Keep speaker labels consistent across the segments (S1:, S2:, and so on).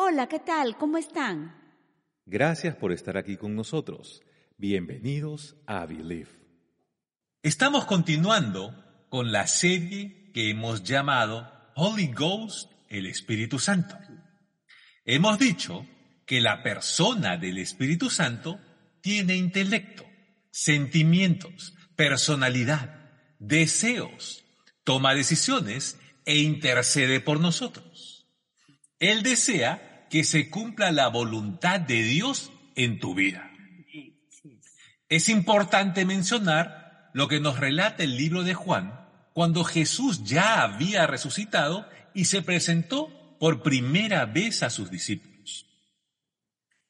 S1: Hola, ¿qué tal? ¿Cómo están?
S2: Gracias por estar aquí con nosotros. Bienvenidos a Believe.
S3: Estamos continuando con la serie que hemos llamado Holy Ghost, el Espíritu Santo. Hemos dicho que la persona del Espíritu Santo tiene intelecto, sentimientos, personalidad, deseos, toma decisiones e intercede por nosotros. Él desea que se cumpla la voluntad de Dios en tu vida. Es importante mencionar lo que nos relata el libro de Juan cuando Jesús ya había resucitado y se presentó por primera vez a sus discípulos.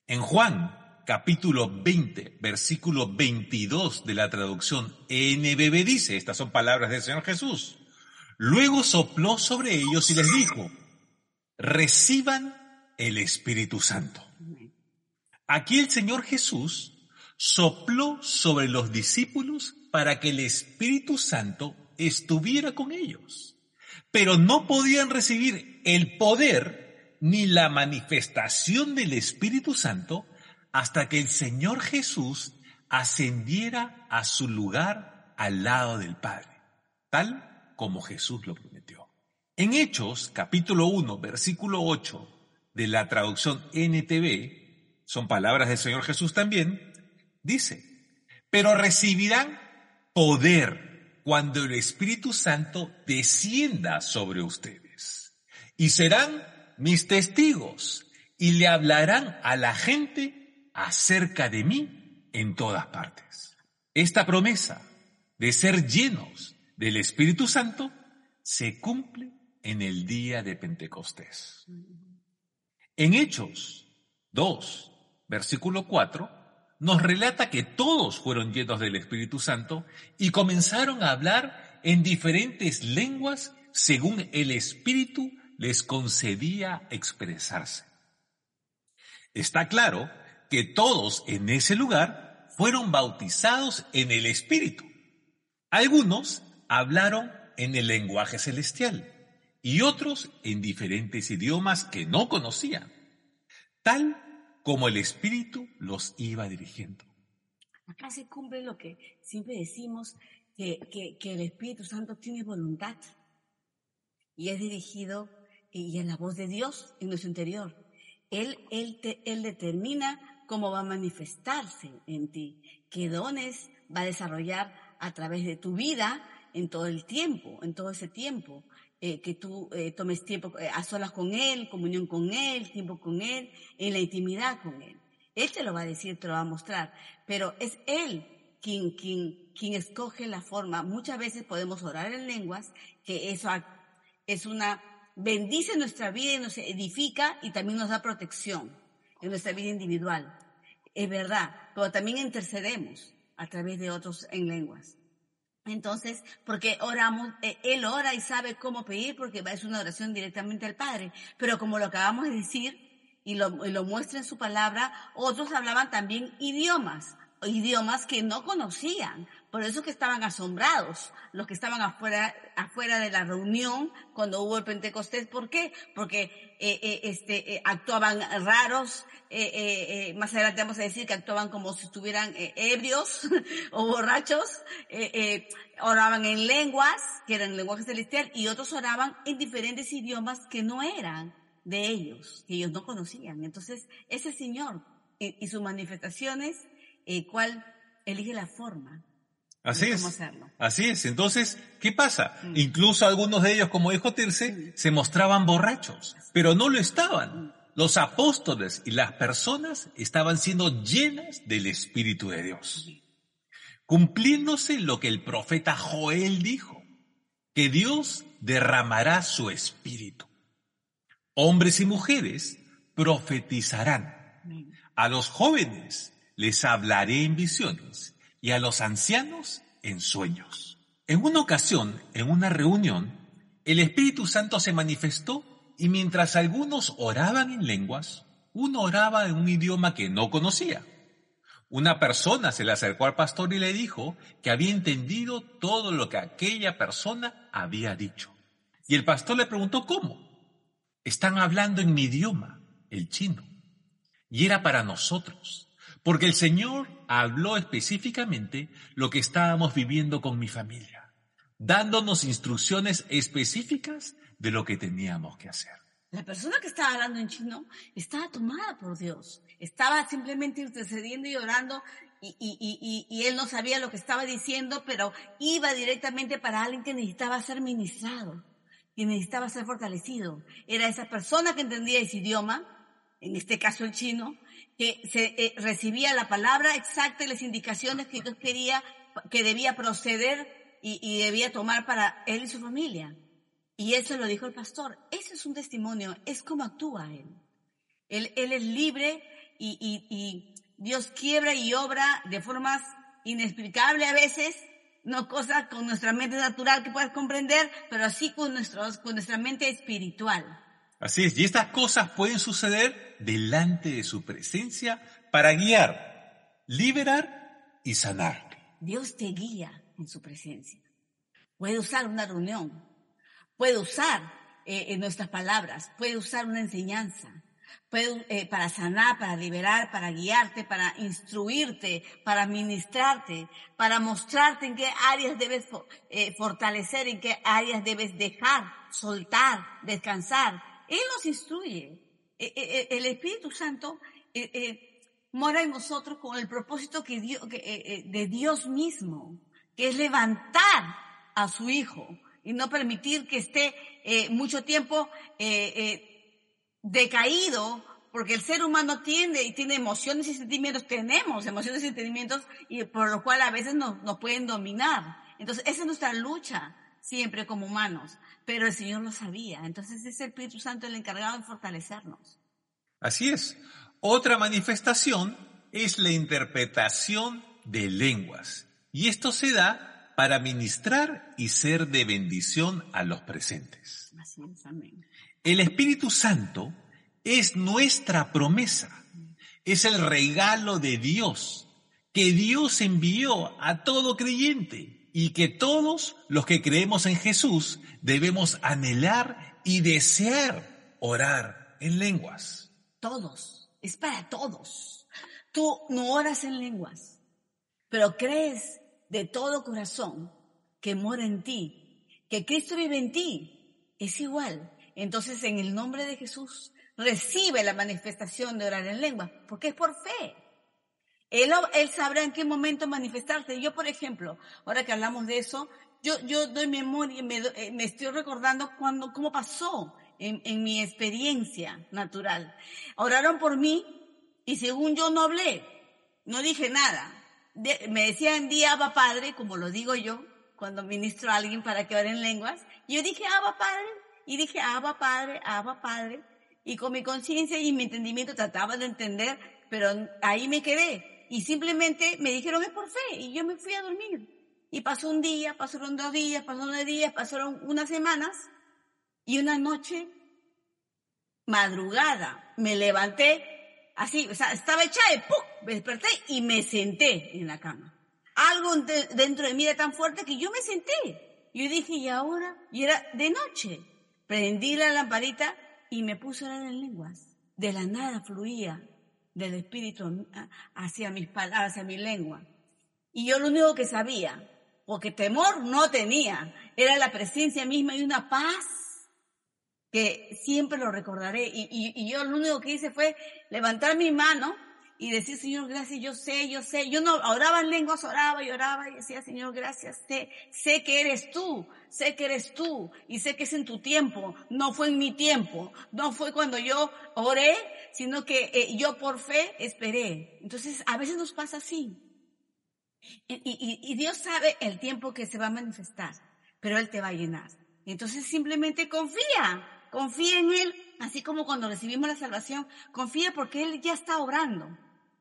S3: En Juan capítulo 20, versículo 22 de la traducción NBB dice, estas son palabras del Señor Jesús, luego sopló sobre ellos y les dijo, reciban el Espíritu Santo. Aquí el Señor Jesús sopló sobre los discípulos para que el Espíritu Santo estuviera con ellos. Pero no podían recibir el poder ni la manifestación del Espíritu Santo hasta que el Señor Jesús ascendiera a su lugar al lado del Padre, tal como Jesús lo prometió. En Hechos, capítulo 1, versículo 8 de la traducción NTV, son palabras del Señor Jesús también, dice, pero recibirán poder cuando el Espíritu Santo descienda sobre ustedes. Y serán mis testigos y le hablarán a la gente acerca de mí en todas partes. Esta promesa de ser llenos del Espíritu Santo se cumple en el día de Pentecostés. En Hechos 2, versículo 4, nos relata que todos fueron llenos del Espíritu Santo y comenzaron a hablar en diferentes lenguas según el Espíritu les concedía expresarse. Está claro que todos en ese lugar fueron bautizados en el Espíritu. Algunos hablaron en el lenguaje celestial y otros en diferentes idiomas que no conocían, tal como el Espíritu los iba dirigiendo.
S1: Acá se cumple lo que siempre decimos, que, que, el Espíritu Santo tiene voluntad y es dirigido y es la voz de Dios en nuestro interior. Él, él, él determina cómo va a manifestarse en ti, qué dones va a desarrollar a través de tu vida en todo el tiempo, en todo ese tiempo. Eh, que tú eh, tomes tiempo eh, a solas con Él, comunión con Él, tiempo con Él, en la intimidad con Él. Él te lo va a decir, te lo va a mostrar, pero es Él quien, quien, quien escoge la forma. Muchas veces podemos orar en lenguas, que eso es una, bendice nuestra vida y nos edifica y también nos da protección en nuestra vida individual. Es verdad, pero también intercedemos a través de otros en lenguas. Entonces, porque oramos, eh, Él ora y sabe cómo pedir porque es una oración directamente al Padre. Pero como lo acabamos de decir y lo, y lo muestra en su palabra, otros hablaban también idiomas, idiomas que no conocían. Por eso que estaban asombrados los que estaban afuera, afuera de la reunión cuando hubo el Pentecostés. ¿Por qué? Porque eh, eh, este, eh, actuaban raros. más adelante vamos a decir que actuaban como si estuvieran ebrios o borrachos. oraban en lenguas, que eran lenguaje celestial, y otros oraban en diferentes idiomas que no eran de ellos, que ellos no conocían. Entonces, ese Señor y, sus manifestaciones, ¿cuál elige la forma?
S3: Así es. Así es. Entonces, ¿qué pasa? Mm. Incluso algunos de ellos, como dijo Tirce, mm. se mostraban borrachos, pero no lo estaban. Los apóstoles y las personas estaban siendo llenas del Espíritu de Dios. Cumpliéndose lo que el profeta Joel dijo, que Dios derramará su Espíritu. Hombres y mujeres profetizarán. A los jóvenes les hablaré en visiones y a los ancianos en sueños. En una ocasión, en una reunión, el Espíritu Santo se manifestó y mientras algunos oraban en lenguas, uno oraba en un idioma que no conocía. Una persona se le acercó al pastor y le dijo que había entendido todo lo que aquella persona había dicho. Y el pastor le preguntó cómo. Están hablando en mi idioma, el chino. Y era para nosotros, porque el Señor habló específicamente lo que estábamos viviendo con mi familia, dándonos instrucciones específicas de lo que teníamos que hacer.
S1: La persona que estaba hablando en chino estaba tomada por Dios. Estaba simplemente intercediendo y orando y, él no sabía lo que estaba diciendo, pero iba directamente para alguien que necesitaba ser ministrado, que necesitaba ser fortalecido. Era esa persona que entendía ese idioma, en este caso el chino, que se, eh, recibía la palabra exacta y las indicaciones que Dios quería, que debía proceder y, y debía tomar para él y su familia. Y eso lo dijo el pastor. Ese es un testimonio, es como actúa él. Él, él es libre y, y, y Dios quiebra y obra de formas inexplicables a veces, no cosas con nuestra mente natural que puedas comprender, pero así con, nuestros, con nuestra mente espiritual.
S3: Así es, y estas cosas pueden suceder delante de su presencia para guiar, liberar y sanar.
S1: Dios te guía en su presencia. Puede usar una reunión, puede usar eh, nuestras palabras, puede usar una enseñanza, Puede, eh, para sanar, para liberar, para guiarte, para instruirte, para ministrarte, para mostrarte en qué áreas debes eh, fortalecer, en qué áreas debes dejar, soltar, descansar. Él nos instruye. E, e, e, el Espíritu Santo eh, mora en nosotros con el propósito que que, de Dios mismo, que es levantar a su Hijo y no permitir que esté mucho tiempo decaído, porque el ser humano tiende y tiene emociones y sentimientos, tenemos emociones y sentimientos y por lo cual a veces nos, nos pueden dominar. Entonces, esa es nuestra lucha siempre como humanos, pero el Señor lo sabía. Entonces es el Espíritu Santo el encargado de fortalecernos.
S3: Así es. Otra manifestación es la interpretación de lenguas. Y esto se da para ministrar y ser de bendición a los presentes.
S1: Así es, amén.
S3: El Espíritu Santo es nuestra promesa, es el regalo de Dios que Dios envió a todo creyente y que todos los que creemos en Jesús debemos anhelar y desear orar en lenguas.
S1: Todos, es para todos. Tú no oras en lenguas, pero crees de todo corazón que mora en ti, que Cristo vive en ti. Es igual. Entonces, en el nombre de Jesús, recibe la manifestación de orar en lengua, porque es por fe. Él, él sabrá en qué momento manifestarse. Yo, por ejemplo, ahora que hablamos de eso, yo, yo doy memoria, me, eh, me estoy recordando cuando, cómo pasó en, en, mi experiencia natural. Oraron por mí y según yo no hablé, no dije nada. Me decían, di Abba Padre, como lo digo yo, cuando ministro a alguien para que ore en lenguas. Y yo dije, Abba Padre, y dije, Abba Padre, Abba Padre. Y con mi conciencia y mi entendimiento trataba de entender, pero ahí me quedé. Y simplemente me dijeron, es por fe. Y yo me fui a dormir. Y pasó un día, pasaron dos días, pasaron nueve días, pasaron unas semanas. Y una noche, madrugada, me levanté así, o sea, estaba echada y ¡pum! Desperté y me senté en la cama. Algo dentro de mí era tan fuerte que yo me senté. Yo dije, ¿y ahora? Y era de noche. Prendí la lamparita y me puse a orar en lenguas. De la nada fluía del espíritu hacia mis palabras, hacia mi lengua. Y yo lo único que sabía, porque temor no tenía, era la presencia misma y una paz que siempre lo recordaré. Y, y, y yo lo único que hice fue levantar mi mano y decir, Señor, gracias, yo sé, yo sé. Yo no oraba en lenguas, oraba y oraba y decía, Señor, gracias, sé, sé que eres tú, sé que eres tú y sé que es en tu tiempo, no fue en mi tiempo, no fue cuando yo oré, sino que eh, yo por fe esperé. Entonces, a veces nos pasa así. Y, y, y Dios sabe el tiempo que se va a manifestar, pero Él te va a llenar. Entonces simplemente confía, confía en Él, así como cuando recibimos la salvación, confía porque Él ya está obrando.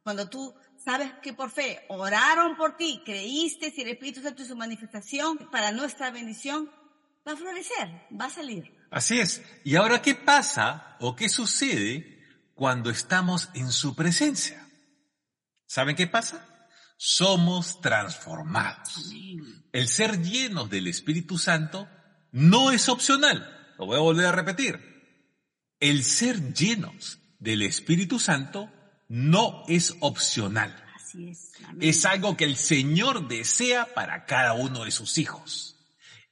S1: Cuando tú sabes que por fe oraron por ti, creíste si el Espíritu Santo es su manifestación para nuestra bendición, va a florecer, va a salir.
S3: Así es. ¿Y ahora qué pasa o qué sucede cuando estamos en su presencia? ¿Saben qué pasa? Somos transformados. El ser llenos del Espíritu Santo no es opcional. Lo voy a volver a repetir. El ser llenos del Espíritu Santo no es opcional.
S1: Así es. Amén.
S3: Es algo que el Señor desea para cada uno de sus hijos.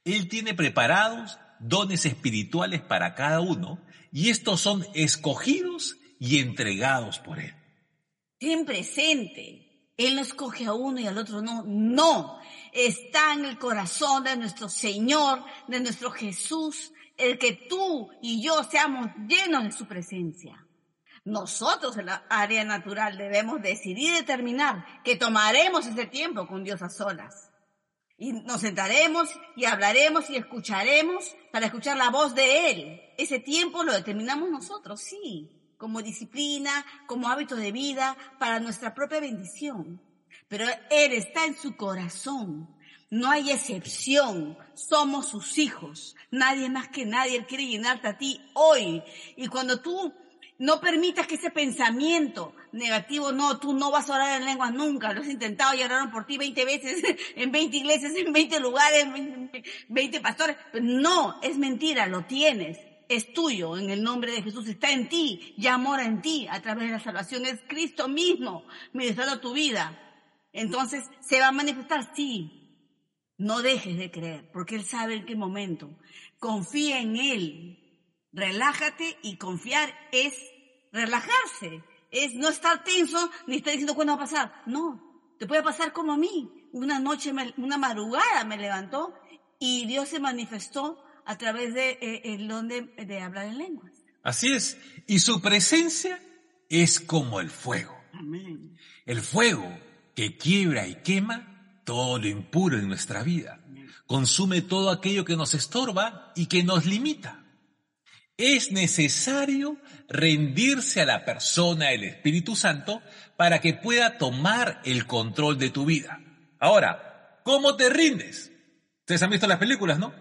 S3: Él tiene preparados dones espirituales para cada uno y estos son escogidos y entregados por Él.
S1: Ten presente. Él no escoge a uno y al otro no. No. Está en el corazón de nuestro Señor, de nuestro Jesús, el que tú y yo seamos llenos de su presencia. Nosotros en la área natural debemos decidir y determinar que tomaremos ese tiempo con Dios a solas. Y nos sentaremos y hablaremos y escucharemos para escuchar la voz de Él. Ese tiempo lo determinamos nosotros, sí, como disciplina, como hábito de vida, para nuestra propia bendición. Pero Él está en su corazón. No hay excepción. Somos sus hijos. Nadie más que nadie. Él quiere llenarte a ti hoy. Y cuando tú no permitas que ese pensamiento negativo, no, tú no vas a orar en lenguas nunca, lo has intentado y oraron por ti 20 veces, en 20 iglesias, en 20 lugares, en 20 pastores. No, es mentira, lo tienes. Es tuyo en el nombre de Jesús, está en ti, ya mora en ti a través de la salvación. Es Cristo mismo ministrando tu vida. Entonces, ¿se va a manifestar? Sí. No dejes de creer, porque Él sabe en qué momento. Confía en Él, relájate y confiar es relajarse, es no estar tenso ni estar diciendo cuándo va a pasar. No, te puede pasar como a mí. Una noche, una madrugada me levantó y Dios se manifestó a través de eh, el don de, de hablar en lenguas.
S3: Así es. Y su presencia es como el fuego.
S1: Amén.
S3: El fuego que quiebra y quema todo lo impuro en nuestra vida. Consume todo aquello que nos estorba y que nos limita. Es necesario rendirse a la persona del Espíritu Santo para que pueda tomar el control de tu vida. Ahora, ¿cómo te rindes? Ustedes han visto las películas, ¿no?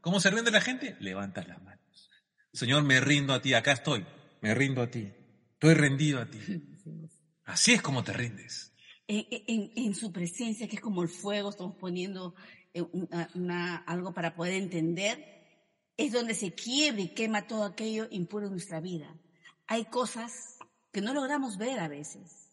S3: ¿Cómo se rinde la gente? Levantas las manos. Señor, me rindo a ti, acá estoy. Me rindo a ti. Estoy rendido a ti. Así es como te rindes.
S1: En, en- en su presencia, que es como el fuego, estamos poniendo eh, una- una- algo para poder entender, es donde se quiebra y quema todo aquello impuro en nuestra vida. Hay cosas que no logramos ver a veces.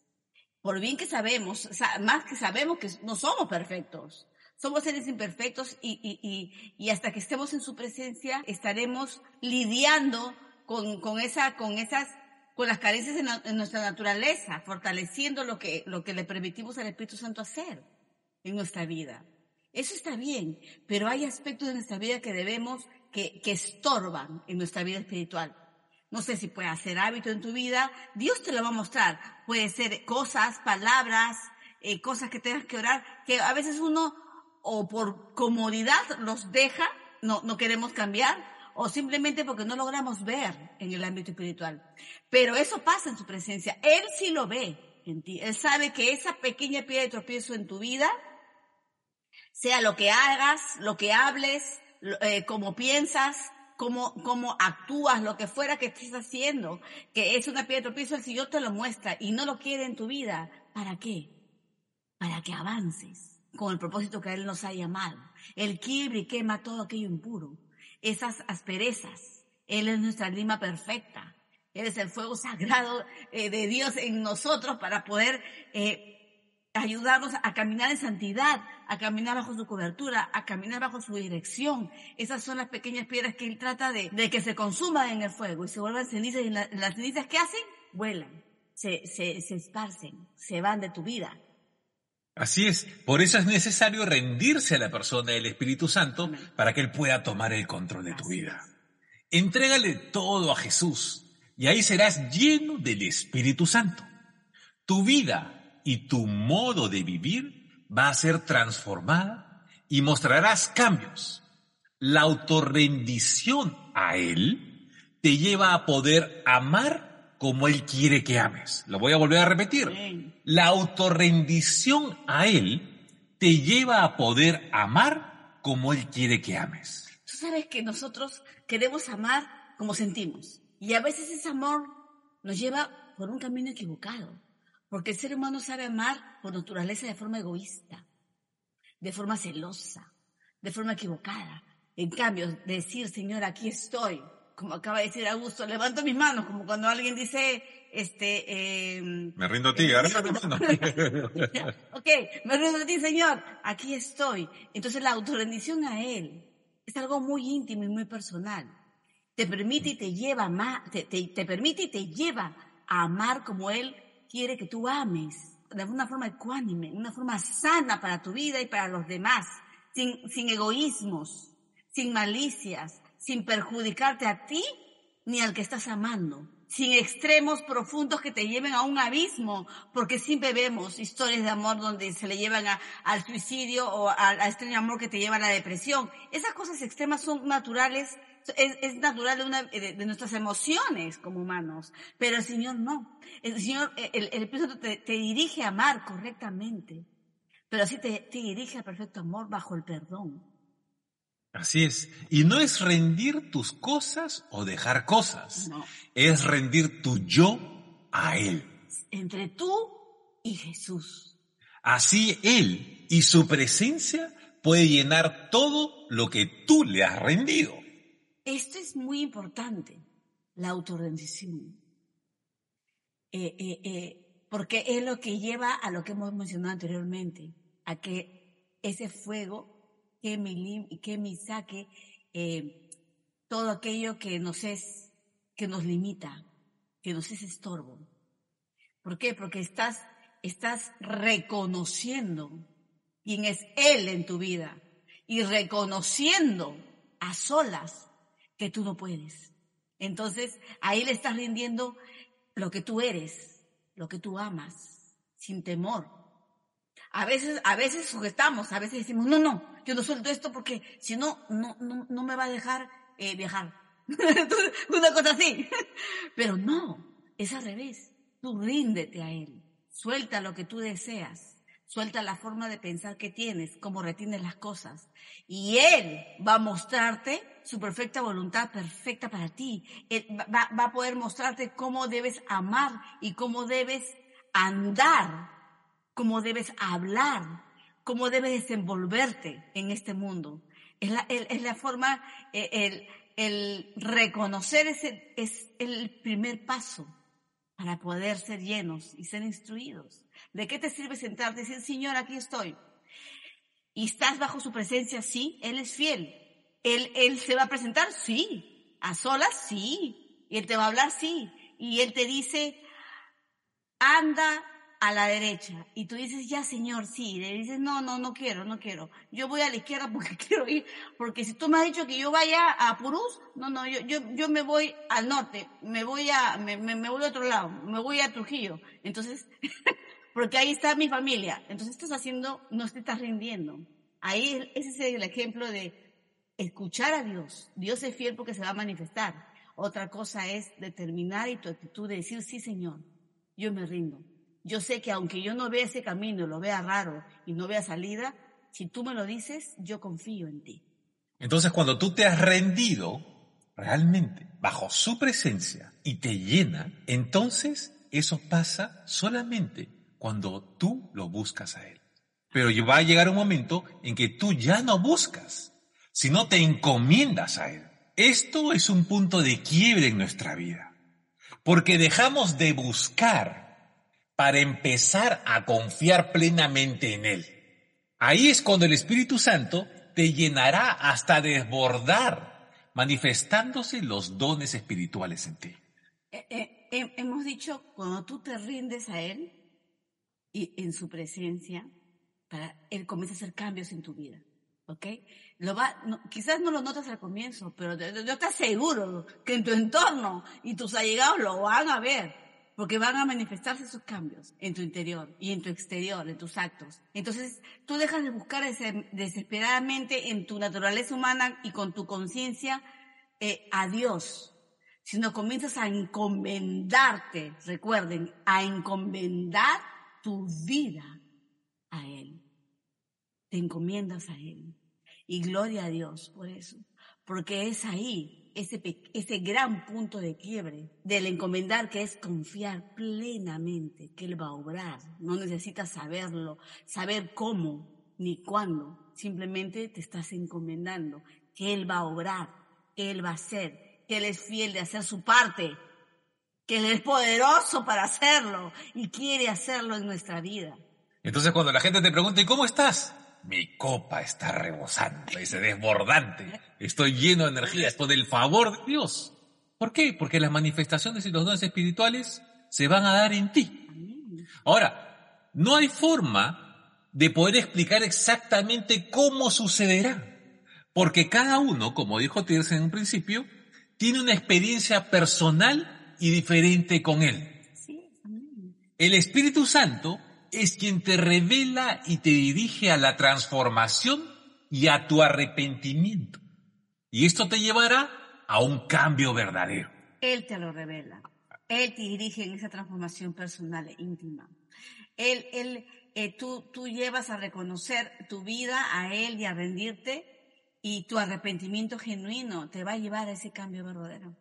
S1: Por bien que sabemos, más que sabemos que no somos perfectos. Somos seres imperfectos y, y, y, hasta que estemos en su presencia estaremos lidiando con, con esa, con esas, con las carencias en, en nuestra naturaleza, fortaleciendo lo que, lo que le permitimos al Espíritu Santo hacer en nuestra vida. Eso está bien, pero hay aspectos de nuestra vida que debemos, que, que estorban en nuestra vida espiritual. No sé si puede ser hábito en tu vida, Dios te lo va a mostrar. Puede ser cosas, palabras, eh, cosas que tengas que orar, que a veces uno o por comodidad los deja, no, no queremos cambiar, o simplemente porque no logramos ver en el ámbito espiritual. Pero eso pasa en su presencia. Él sí lo ve en ti. Él sabe que esa pequeña piedra de tropiezo en tu vida sea lo que hagas, lo que hables, eh, cómo piensas, cómo, cómo actúas, lo que fuera que estés haciendo, que es una piedra de tropiezo, el Señor te lo muestra y no lo quiere en tu vida. ¿Para qué? Para que avances con el propósito que Él nos ha llamado. Él quiebra y quema todo aquello impuro, esas asperezas. Él es nuestra lima perfecta. Él es el fuego sagrado eh, de Dios en nosotros para poder eh, ayudarnos a caminar en santidad, a caminar bajo su cobertura, a caminar bajo su dirección. Esas son las pequeñas piedras que él trata de, de que se consuman en el fuego y se vuelvan cenizas. Y la- las cenizas que hacen, vuelan, se, se, se esparcen, se van de tu vida.
S3: Así es. Por eso es necesario rendirse a la persona del Espíritu Santo
S1: Amén.
S3: para que Él pueda tomar el control de tu vida. Entrégale todo a Jesús y ahí serás lleno del Espíritu Santo. Tu vida y tu modo de vivir va a ser transformada y mostrarás cambios. La autorrendición a Él te lleva a poder amar como Él quiere que ames. Lo voy a volver a repetir. La autorrendición a Él te lleva a poder amar como Él quiere que ames.
S1: Tú sabes que nosotros queremos amar como sentimos. Y a veces ese amor nos lleva por un camino equivocado. Porque el ser humano sabe amar por naturaleza de forma egoísta, de forma celosa, de forma equivocada. En cambio, decir, Señor, aquí estoy, como acaba de decir Augusto, levanto mis manos, como cuando alguien dice, este... Eh,
S3: me rindo a ti, mi mano.
S1: ok, me rindo a ti, Señor, aquí estoy. Entonces la autorrendición a Él es algo muy íntimo y muy personal. Te permite y te lleva a amar, te, te permite y te lleva a amar como Él quiere que tú ames, de una forma ecuánime, una forma sana para tu vida y para los demás, sin, sin egoísmos, sin malicias, sin perjudicarte a ti ni al que estás amando, sin extremos profundos que te lleven a un abismo, porque siempre vemos historias de amor donde se le llevan al suicidio o al, extraño amor que te lleva a la depresión. Esas cosas extremas son naturales es, natural de, una, de, nuestras emociones como humanos, pero el Señor no. El Señor, el, el Espíritu te, te, dirige a amar correctamente, pero así te, te dirige al perfecto amor bajo el perdón.
S3: Así es. Y no es rendir tus cosas o dejar cosas. No. Es rendir tu yo a Él.
S1: Entre tú y Jesús.
S3: Así Él y su presencia puede llenar todo lo que tú le has rendido.
S1: Esto es muy importante, la autorrendición. Eh, eh, eh, porque es lo que lleva a lo que hemos mencionado anteriormente, a que ese fuego que me, que me saque todo aquello que nos es, que nos limita, que nos es estorbo. ¿Por qué? Porque estás, estás reconociendo quién es Él en tu vida y reconociendo a solas que tú no puedes. Entonces, ahí le estás rindiendo lo que tú eres, lo que tú amas, sin temor. A veces, a veces sujetamos, a veces decimos, no, no, yo no suelto esto porque si no, no, no, me va a dejar eh, viajar. Una cosa así. Pero no, es al revés. Tú ríndete a Él. Suelta lo que tú deseas. Suelta la forma de pensar que tienes, cómo retienes las cosas. Y Él va a mostrarte su perfecta voluntad, perfecta para ti. Él va, a poder mostrarte cómo debes amar y cómo debes andar, cómo debes hablar, cómo debes desenvolverte en este mundo. Es la, es la forma, eh, el, el reconocer ese es el primer paso para poder ser llenos y ser instruidos. ¿De qué te sirve sentarte y decir, Señor, aquí estoy? ¿Y estás bajo su presencia? Sí, Él es fiel. ¿Él, él se va a presentar? Sí. ¿A solas? Sí. ¿Y Él te va a hablar? Sí. Y Él te dice, anda a la derecha. Y tú dices, ya Señor, sí. Y le dices, no, no, no quiero, no quiero. Yo voy a la izquierda porque quiero ir. Porque si tú me has dicho que yo vaya a Purús, no, no, yo, yo, yo me voy al norte. Me voy a, me, me, me voy a otro lado. Me voy a Trujillo. Entonces, porque ahí está mi familia. Entonces estás haciendo, no te estás rindiendo. Ahí ese es el ejemplo de escuchar a Dios. Dios es fiel porque se va a manifestar. Otra cosa es determinar y tu actitud de decir, sí Señor, yo me rindo. Yo sé que aunque yo no vea ese camino, lo vea raro y no vea salida, si tú me lo dices, yo confío en ti.
S3: Entonces cuando tú te has rendido realmente bajo su presencia y te llena, entonces eso pasa solamente cuando tú lo buscas a Él. Pero va a llegar un momento en que tú ya no buscas, sino te encomiendas a Él. Esto es un punto de quiebre en nuestra vida, porque dejamos de buscar para empezar a confiar plenamente en Él. Ahí es cuando el Espíritu Santo te llenará hasta desbordar, manifestándose los dones espirituales en ti.
S1: Eh, eh, hemos dicho, cuando tú te rindes a Él y en su presencia, para, Él comienza a hacer cambios en tu vida. ¿Ok? Lo va, quizás no lo notas al comienzo, pero yo te aseguro que en tu entorno y tus allegados lo van a ver porque van a manifestarse esos cambios en tu interior y en tu exterior, en tus actos. Entonces, tú dejas de buscar desesperadamente en tu naturaleza humana y con tu conciencia eh, a Dios, sino comienzas a encomendarte, recuerden, a encomendar tu vida a Él. Te encomiendas a Él. Y gloria a Dios por eso, porque es ahí ese, ese gran punto de quiebre del encomendar que es confiar plenamente que Él va a obrar. No necesitas saberlo, saber cómo ni cuándo. Simplemente te estás encomendando que Él va a obrar, que Él va a hacer, que Él es fiel de hacer su parte, que Él es poderoso para hacerlo y quiere hacerlo en nuestra vida.
S3: Entonces cuando la gente te pregunta, ¿y cómo estás? Mi copa está rebosando, es desbordante. Estoy lleno de energía, es por el favor de Dios. ¿Por qué? Porque las manifestaciones y los dones espirituales se van a dar en ti. Ahora, no hay forma de poder explicar exactamente cómo sucederá. Porque cada uno, como dijo Tirsa en un principio, tiene una experiencia personal y diferente con él. El Espíritu Santo es quien te revela y te dirige a la transformación y a tu arrepentimiento. Y esto te llevará a un cambio verdadero.
S1: Él te lo revela. Él te dirige en esa transformación personal e íntima. Él, él, eh, tú, tú llevas a reconocer tu vida a Él y a rendirte y tu arrepentimiento genuino te va a llevar a ese cambio verdadero.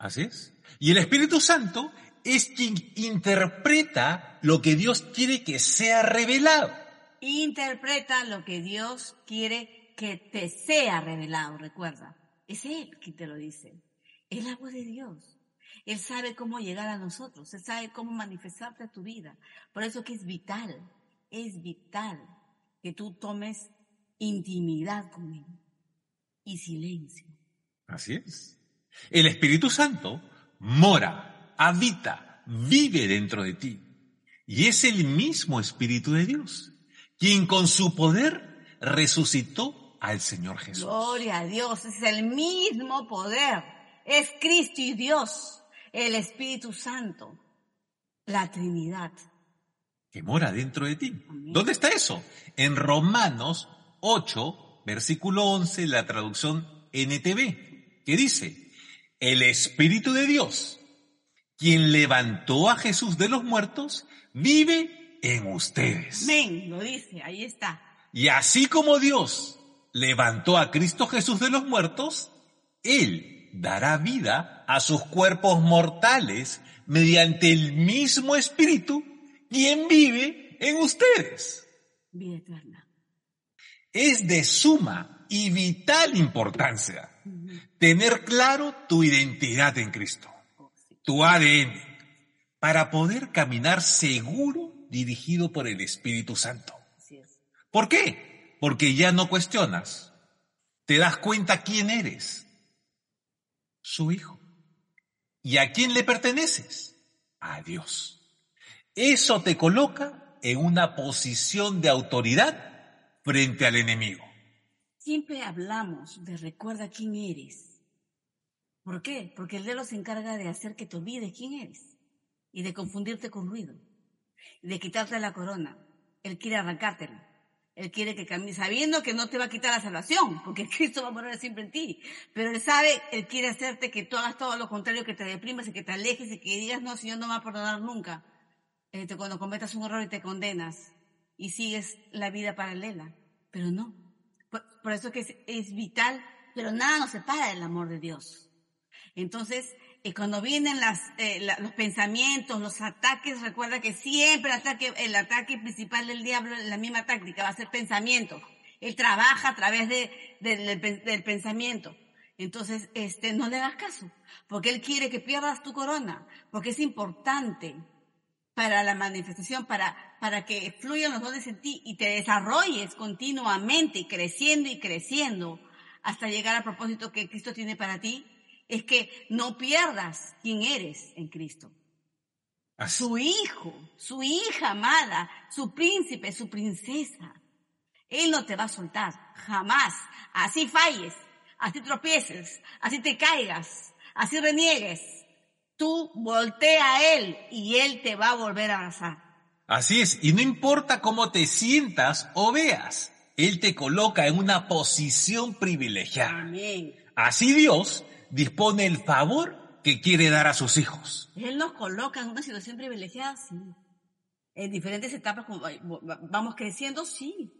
S3: Así es. Y el Espíritu Santo es quien interpreta lo que Dios quiere que sea revelado.
S1: Interpreta lo que Dios quiere que te sea revelado, recuerda. Es Él quien te lo dice. Es la voz de Dios. Él sabe cómo llegar a nosotros. Él sabe cómo manifestarte a tu vida. Por eso que es vital, es vital que tú tomes intimidad con Él y silencio.
S3: Así es. El Espíritu Santo mora habita, vive dentro de ti. Y es el mismo Espíritu de Dios, quien con su poder resucitó al Señor Jesús.
S1: Gloria a Dios, es el mismo poder. Es Cristo y Dios, el Espíritu Santo, la Trinidad.
S3: Que mora dentro de ti. ¿Dónde está eso? En Romanos 8, versículo 11, la traducción NTV, que dice, el Espíritu de Dios quien levantó a Jesús de los muertos, vive en ustedes.
S1: Amén, lo dice, ahí está.
S3: Y así como Dios levantó a Cristo Jesús de los muertos, Él dará vida a sus cuerpos mortales mediante el mismo Espíritu, quien vive en ustedes.
S1: Vida eterna.
S3: Es de suma y vital importancia tener claro tu identidad en Cristo tu ADN, para poder caminar seguro dirigido por el Espíritu Santo. ¿Por qué? Porque ya no cuestionas. Te das cuenta quién eres. Su hijo. ¿Y a quién le perteneces? A Dios. Eso te coloca en una posición de autoridad frente al enemigo.
S1: Siempre hablamos de recuerda quién eres. ¿Por qué? Porque el dedo se encarga de hacer que te olvides quién eres y de confundirte con ruido, de quitarte la corona. Él quiere arrancártela. Él quiere que camines, sabiendo que no te va a quitar la salvación, porque Cristo va a morir siempre en ti. Pero Él sabe, Él quiere hacerte que tú hagas todo lo contrario, que te deprimas y que te alejes y que digas, no, Señor no me va a perdonar nunca. Este, cuando cometas un error y te condenas y sigues la vida paralela. Pero no. Por, eso que es, es vital, pero nada nos separa del amor de Dios. Entonces, eh, cuando vienen las, eh, los pensamientos, los ataques, recuerda que siempre el ataque, el ataque principal del diablo, la misma táctica, va a ser pensamiento. Él trabaja a través de, del pensamiento. Entonces, este, no le hagas caso, porque él quiere que pierdas tu corona, porque es importante para la manifestación, para, para que fluyan los dones en ti y te desarrolles continuamente, creciendo y creciendo, hasta llegar al propósito que Cristo tiene para ti, es que no pierdas quién eres en Cristo. Su hijo, su hija amada, su príncipe, su princesa. Él no te va a soltar, jamás. Así falles, así tropieces, así te caigas, así reniegues. Tú voltea a Él y Él te va a volver a abrazar.
S3: Así es, y no importa cómo te sientas o veas, Él te coloca en una posición privilegiada.
S1: Amén.
S3: Así Dios dispone el favor que quiere dar a sus hijos.
S1: Él nos coloca en una situación privilegiada, sí. En diferentes etapas, vamos creciendo, sí.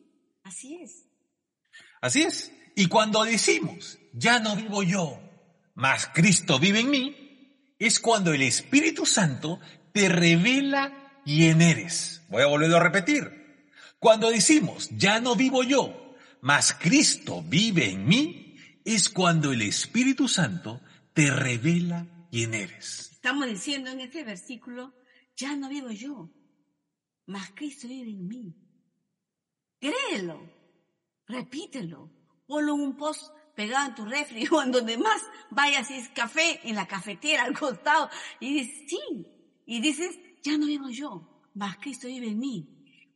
S1: Así es.
S3: Así es. Y cuando decimos, ya no vivo yo, mas Cristo vive en mí, es cuando el Espíritu Santo te revela quién eres. Voy a volverlo a repetir. Cuando decimos, ya no vivo yo, mas Cristo vive en mí, es cuando el Espíritu Santo te revela quién eres.
S1: Estamos diciendo en este versículo, ya no vivo yo, mas Cristo vive en mí. Créelo, repítelo, ponlo en un post pegado en tu refri o en donde más vayas y es café, en la cafetera al costado, y dices, sí, y dices, ya no vivo yo, mas Cristo vive en mí.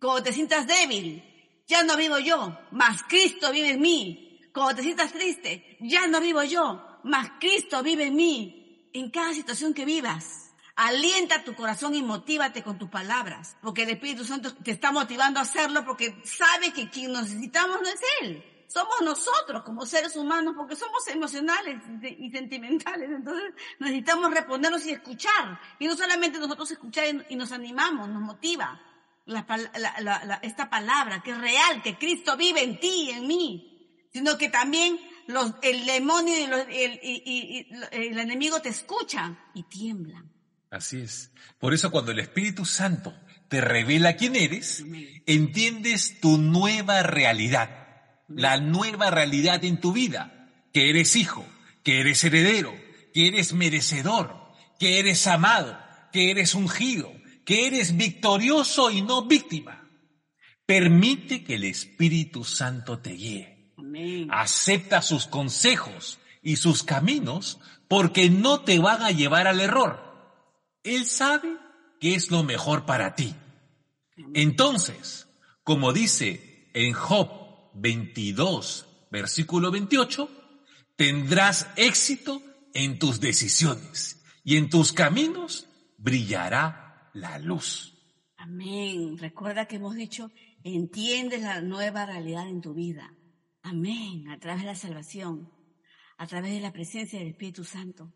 S1: Cuando te sientas débil, ya no vivo yo, mas Cristo vive en mí. Cuando te sientas triste, ya no vivo yo, mas Cristo vive en mí. En cada situación que vivas, alienta tu corazón y motívate con tus palabras, porque el Espíritu Santo te está motivando a hacerlo porque sabe que quien necesitamos no es Él. Somos nosotros como seres humanos porque somos emocionales y sentimentales. Entonces necesitamos respondernos y escuchar. Y no solamente nosotros escuchar y nos animamos, nos motiva esta palabra que es real, que Cristo vive en ti y en mí, sino que también los, el demonio y, el enemigo te escuchan y tiemblan.
S3: Así es. Por eso cuando el Espíritu Santo te revela quién eres, entiendes tu nueva realidad, la nueva realidad en tu vida, que eres hijo, que eres heredero, que eres merecedor, que eres amado, que eres ungido, que eres victorioso y no víctima. Permite que el Espíritu Santo te guíe. Acepta sus consejos y sus caminos porque no te van a llevar al error. Él sabe que es lo mejor para ti. Entonces, como dice en Job 22, versículo 28, tendrás éxito en tus decisiones y en tus caminos brillará la luz.
S1: Amén. Recuerda que hemos dicho, entiendes la nueva realidad en tu vida. Amén. A través de la salvación, a través de la presencia del Espíritu Santo,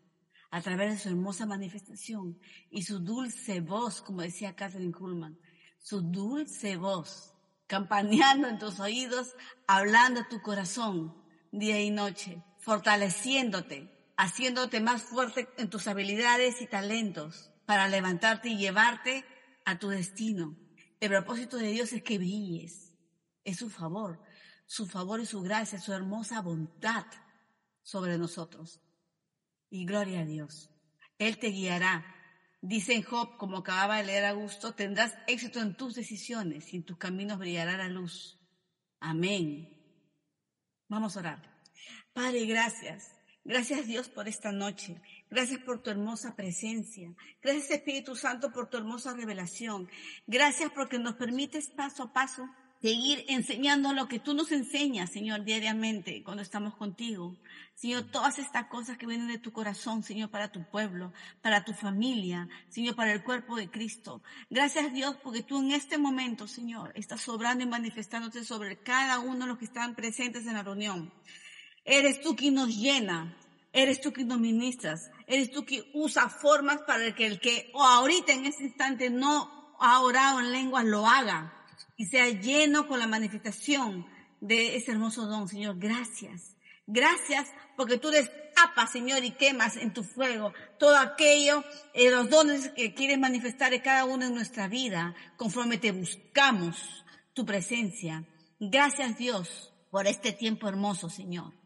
S1: a través de su hermosa manifestación y su dulce voz, como decía Catherine Kuhlman, su dulce voz, campaneando en tus oídos, hablando a tu corazón día y noche, fortaleciéndote, haciéndote más fuerte en tus habilidades y talentos, para levantarte y llevarte a tu destino. El propósito de Dios es que brilles. Es su favor, su favor y su gracia, su hermosa bondad sobre nosotros. Y gloria a Dios. Él te guiará. Dice en Job, como acababa de leer Augusto, tendrás éxito en tus decisiones y en tus caminos brillará la luz. Amén. Vamos a orar. Padre, gracias. Gracias Dios por esta noche. Gracias por tu hermosa presencia. Gracias Espíritu Santo por tu hermosa revelación. Gracias porque nos permites paso a paso seguir enseñando lo que tú nos enseñas, Señor, diariamente cuando estamos contigo. Señor, todas estas cosas que vienen de tu corazón, Señor, para tu pueblo, para tu familia, Señor, para el cuerpo de Cristo. Gracias Dios porque tú en este momento, Señor, estás sobrando y manifestándote sobre cada uno de los que están presentes en la reunión. Eres tú quien nos llena, eres tú quien nos ministras, Eres tú que usa formas para que el que ahorita en ese instante no ha orado en lenguas lo haga y sea lleno con la manifestación de ese hermoso don, Señor. Gracias. Gracias porque tú destapas, Señor, y quemas en tu fuego todo aquello, eh, los dones que quieres manifestar en cada uno de nuestra vida, conforme te buscamos tu presencia. Gracias, Dios, por este tiempo hermoso, Señor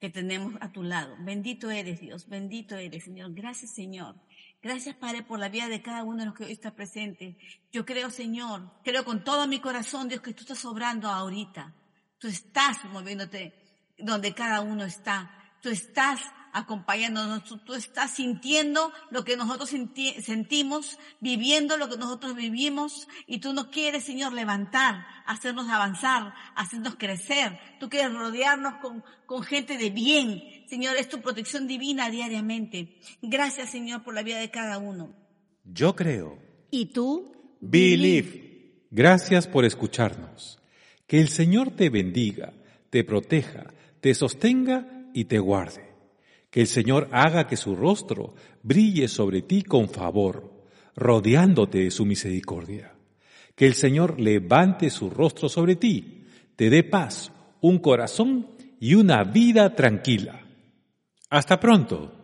S1: que tenemos a tu lado. Bendito eres Dios, bendito eres Señor. Gracias Señor. Gracias Padre por la vida de cada uno de los que hoy está presente. Yo creo Señor, creo con todo mi corazón Dios que tú estás obrando ahorita. Tú estás moviéndote donde cada uno está. Tú estás acompañándonos, tú, estás sintiendo lo que nosotros sentimos, viviendo lo que nosotros vivimos y tú nos quieres, Señor, levantar, hacernos avanzar, hacernos crecer. Tú quieres rodearnos con, con gente de bien. Señor, es tu protección divina diariamente. Gracias, Señor, por la vida de cada uno.
S2: Yo creo.
S1: ¿Y tú?
S2: Believe. Gracias por escucharnos. Que el Señor te bendiga, te proteja, te sostenga y te guarde. Que el Señor haga que su rostro brille sobre ti con favor, rodeándote de su misericordia. Que el Señor levante su rostro sobre ti, te dé paz, un corazón y una vida tranquila. Hasta pronto.